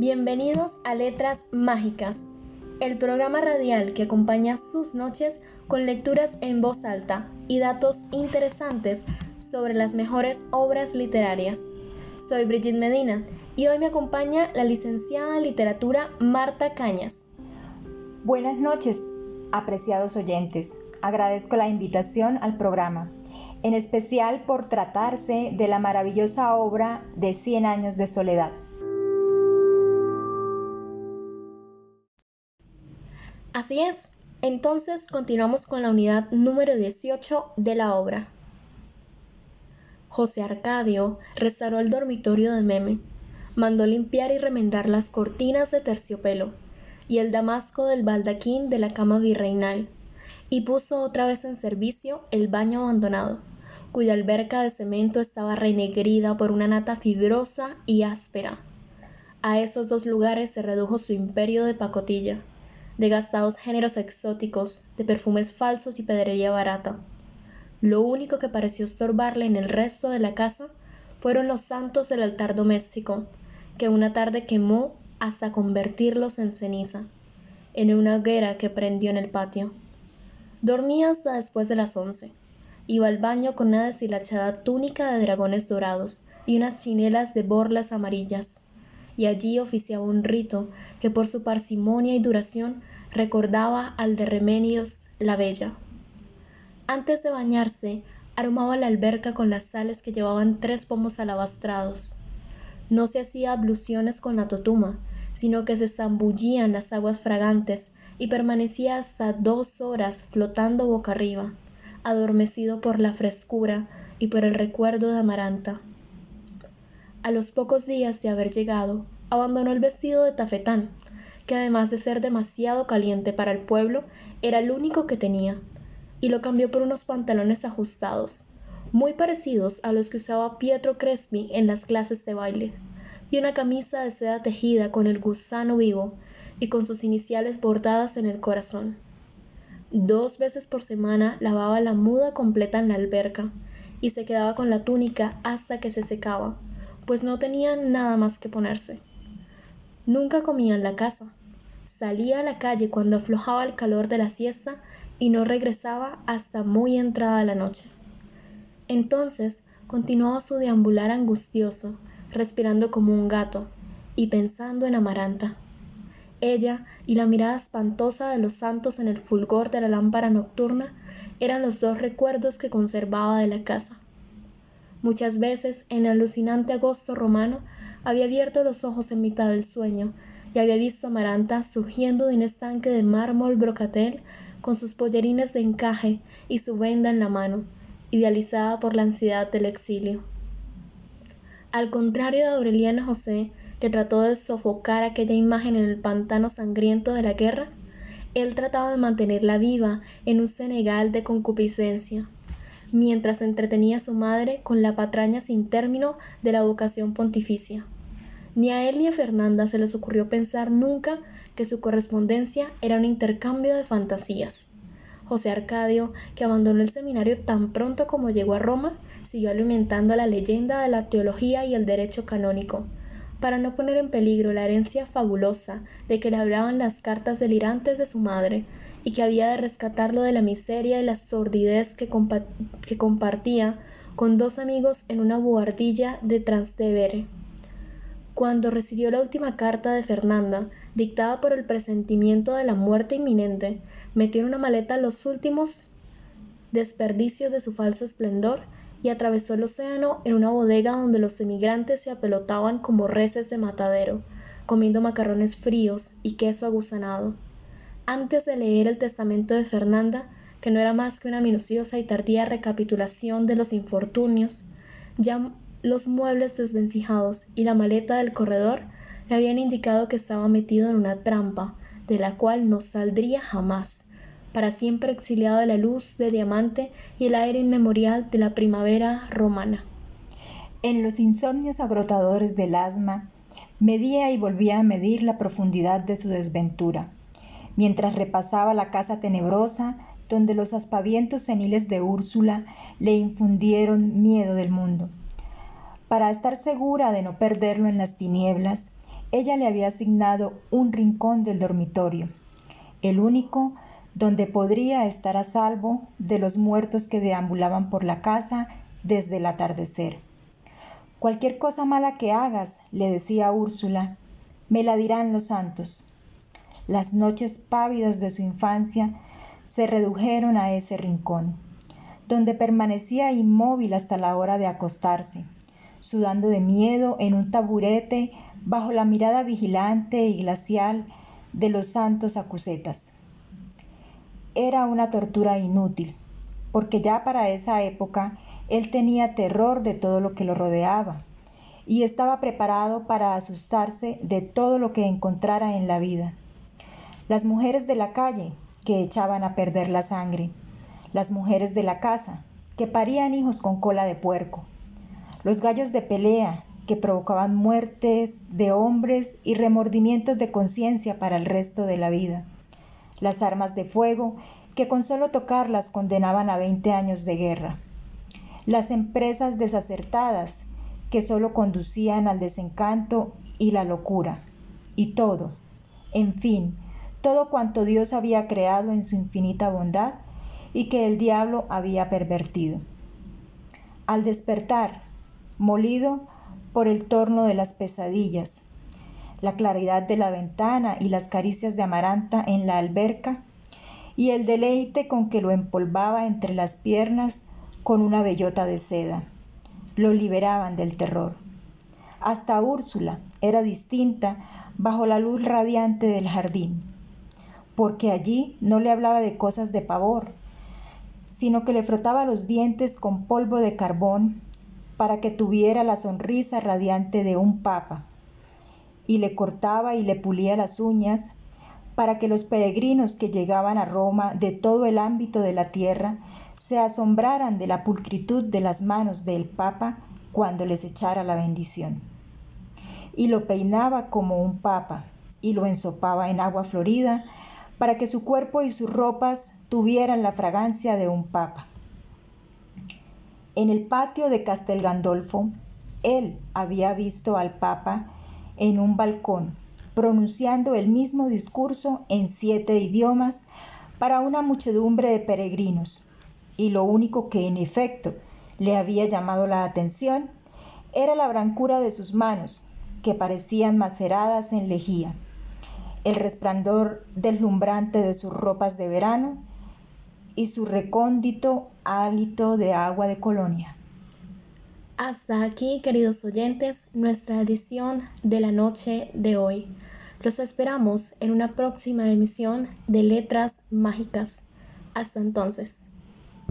Bienvenidos a Letras Mágicas, el programa radial que acompaña sus noches con lecturas en voz alta y datos interesantes sobre las mejores obras literarias. Soy Brigitte Medina y hoy me acompaña la licenciada en literatura Marta Cañas. Buenas noches, apreciados oyentes. Agradezco la invitación al programa, en especial por tratarse de la maravillosa obra de Cien años de soledad. Así es, entonces continuamos con la unidad número 18 de la obra. José Arcadio restauró el dormitorio de Meme, mandó limpiar y remendar las cortinas de terciopelo y el damasco del baldaquín de la cama virreinal, y puso otra vez en servicio el baño abandonado, cuya alberca de cemento estaba renegrida por una nata fibrosa y áspera. A esos dos lugares se redujo su imperio de pacotilla de gastados géneros exóticos, de perfumes falsos y pedrería barata. Lo único que pareció estorbarle en el resto de la casa fueron los santos del altar doméstico, que una tarde quemó hasta convertirlos en ceniza, en una hoguera que prendió en el patio. Dormía hasta después de las once. Iba al baño con una deshilachada túnica de dragones dorados y unas chinelas de borlas amarillas y allí oficiaba un rito que por su parsimonia y duración recordaba al de Remedios la Bella. Antes de bañarse, aromaba la alberca con las sales que llevaban tres pomos alabastrados. No se hacía abluciones con la totuma, sino que se zambullían las aguas fragantes y permanecía hasta dos horas flotando boca arriba, adormecido por la frescura y por el recuerdo de Amaranta. A los pocos días de haber llegado, abandonó el vestido de tafetán, que además de ser demasiado caliente para el pueblo, era el único que tenía, y lo cambió por unos pantalones ajustados, muy parecidos a los que usaba Pietro Crespi en las clases de baile, y una camisa de seda tejida con el gusano vivo y con sus iniciales bordadas en el corazón. Dos veces por semana lavaba la muda completa en la alberca y se quedaba con la túnica hasta que se secaba, pues no tenía nada más que ponerse. Nunca comía en la casa. Salía a la calle cuando aflojaba el calor de la siesta y no regresaba hasta muy entrada la noche. Entonces continuaba su deambular angustioso, respirando como un gato y pensando en Amaranta. Ella y la mirada espantosa de los santos en el fulgor de la lámpara nocturna eran los dos recuerdos que conservaba de la casa. Muchas veces en el alucinante agosto romano había abierto los ojos en mitad del sueño y había visto a Amaranta surgiendo de un estanque de mármol brocatel con sus pollerines de encaje y su venda en la mano, idealizada por la ansiedad del exilio. Al contrario de Aureliano José, que trató de sofocar aquella imagen en el pantano sangriento de la guerra, él trataba de mantenerla viva en un Senegal de concupiscencia mientras entretenía a su madre con la patraña sin término de la vocación pontificia. Ni a él ni a Fernanda se les ocurrió pensar nunca que su correspondencia era un intercambio de fantasías. José Arcadio, que abandonó el seminario tan pronto como llegó a Roma, siguió alimentando la leyenda de la teología y el derecho canónico, para no poner en peligro la herencia fabulosa de que le hablaban las cartas delirantes de su madre, y que había de rescatarlo de la miseria y la sordidez que, compartía con dos amigos en una buhardilla de Trastevere. Cuando recibió la última carta de Fernanda, dictada por el presentimiento de la muerte inminente, metió en una maleta los últimos desperdicios de su falso esplendor y atravesó el océano en una bodega donde los emigrantes se apelotaban como reses de matadero, comiendo macarrones fríos y queso aguzanado antes de leer el testamento de Fernanda, que no era más que una minuciosa y tardía recapitulación de los infortunios, ya los muebles desvencijados y la maleta del corredor le habían indicado que estaba metido en una trampa, de la cual no saldría jamás, para siempre exiliado de la luz de diamante y el aire inmemorial de la primavera romana. En los insomnios agrotadores del asma, medía y volvía a medir la profundidad de su desventura mientras repasaba la casa tenebrosa donde los aspavientos seniles de Úrsula le infundieron miedo del mundo. Para estar segura de no perderlo en las tinieblas, ella le había asignado un rincón del dormitorio, el único donde podría estar a salvo de los muertos que deambulaban por la casa desde el atardecer. Cualquier cosa mala que hagas, le decía Úrsula, me la dirán los santos. Las noches pávidas de su infancia se redujeron a ese rincón, donde permanecía inmóvil hasta la hora de acostarse, sudando de miedo en un taburete bajo la mirada vigilante y glacial de los santos acusetas. Era una tortura inútil, porque ya para esa época él tenía terror de todo lo que lo rodeaba y estaba preparado para asustarse de todo lo que encontrara en la vida. Las mujeres de la calle, que echaban a perder la sangre, las mujeres de la casa, que parían hijos con cola de puerco, los gallos de pelea, que provocaban muertes de hombres y remordimientos de conciencia para el resto de la vida, las armas de fuego, que con solo tocarlas condenaban a 20 años de guerra, las empresas desacertadas, que solo conducían al desencanto y la locura, y todo, en fin, todo cuanto Dios había creado en su infinita bondad y que el diablo había pervertido. Al despertar, molido por el torno de las pesadillas, la claridad de la ventana y las caricias de Amaranta en la alberca, y el deleite con que lo empolvaba entre las piernas con una bellota de seda, lo liberaban del terror. Hasta Úrsula era distinta bajo la luz radiante del jardín porque allí no le hablaba de cosas de pavor, sino que le frotaba los dientes con polvo de carbón para que tuviera la sonrisa radiante de un papa, y le cortaba y le pulía las uñas para que los peregrinos que llegaban a Roma de todo el ámbito de la tierra se asombraran de la pulcritud de las manos del Papa cuando les echara la bendición. Y lo peinaba como un papa, y lo ensopaba en agua florida para que su cuerpo y sus ropas tuvieran la fragancia de un papa. En el patio de Castel Gandolfo, él había visto al papa en un balcón, pronunciando el mismo discurso en siete idiomas para una muchedumbre de peregrinos, y lo único que en efecto le había llamado la atención era la brancura de sus manos, que parecían maceradas en lejía el resplandor deslumbrante de sus ropas de verano y su recóndito hálito de agua de colonia. Hasta aquí, queridos oyentes, nuestra edición de la noche de hoy. Los esperamos en una próxima emisión de Letras Mágicas. Hasta entonces.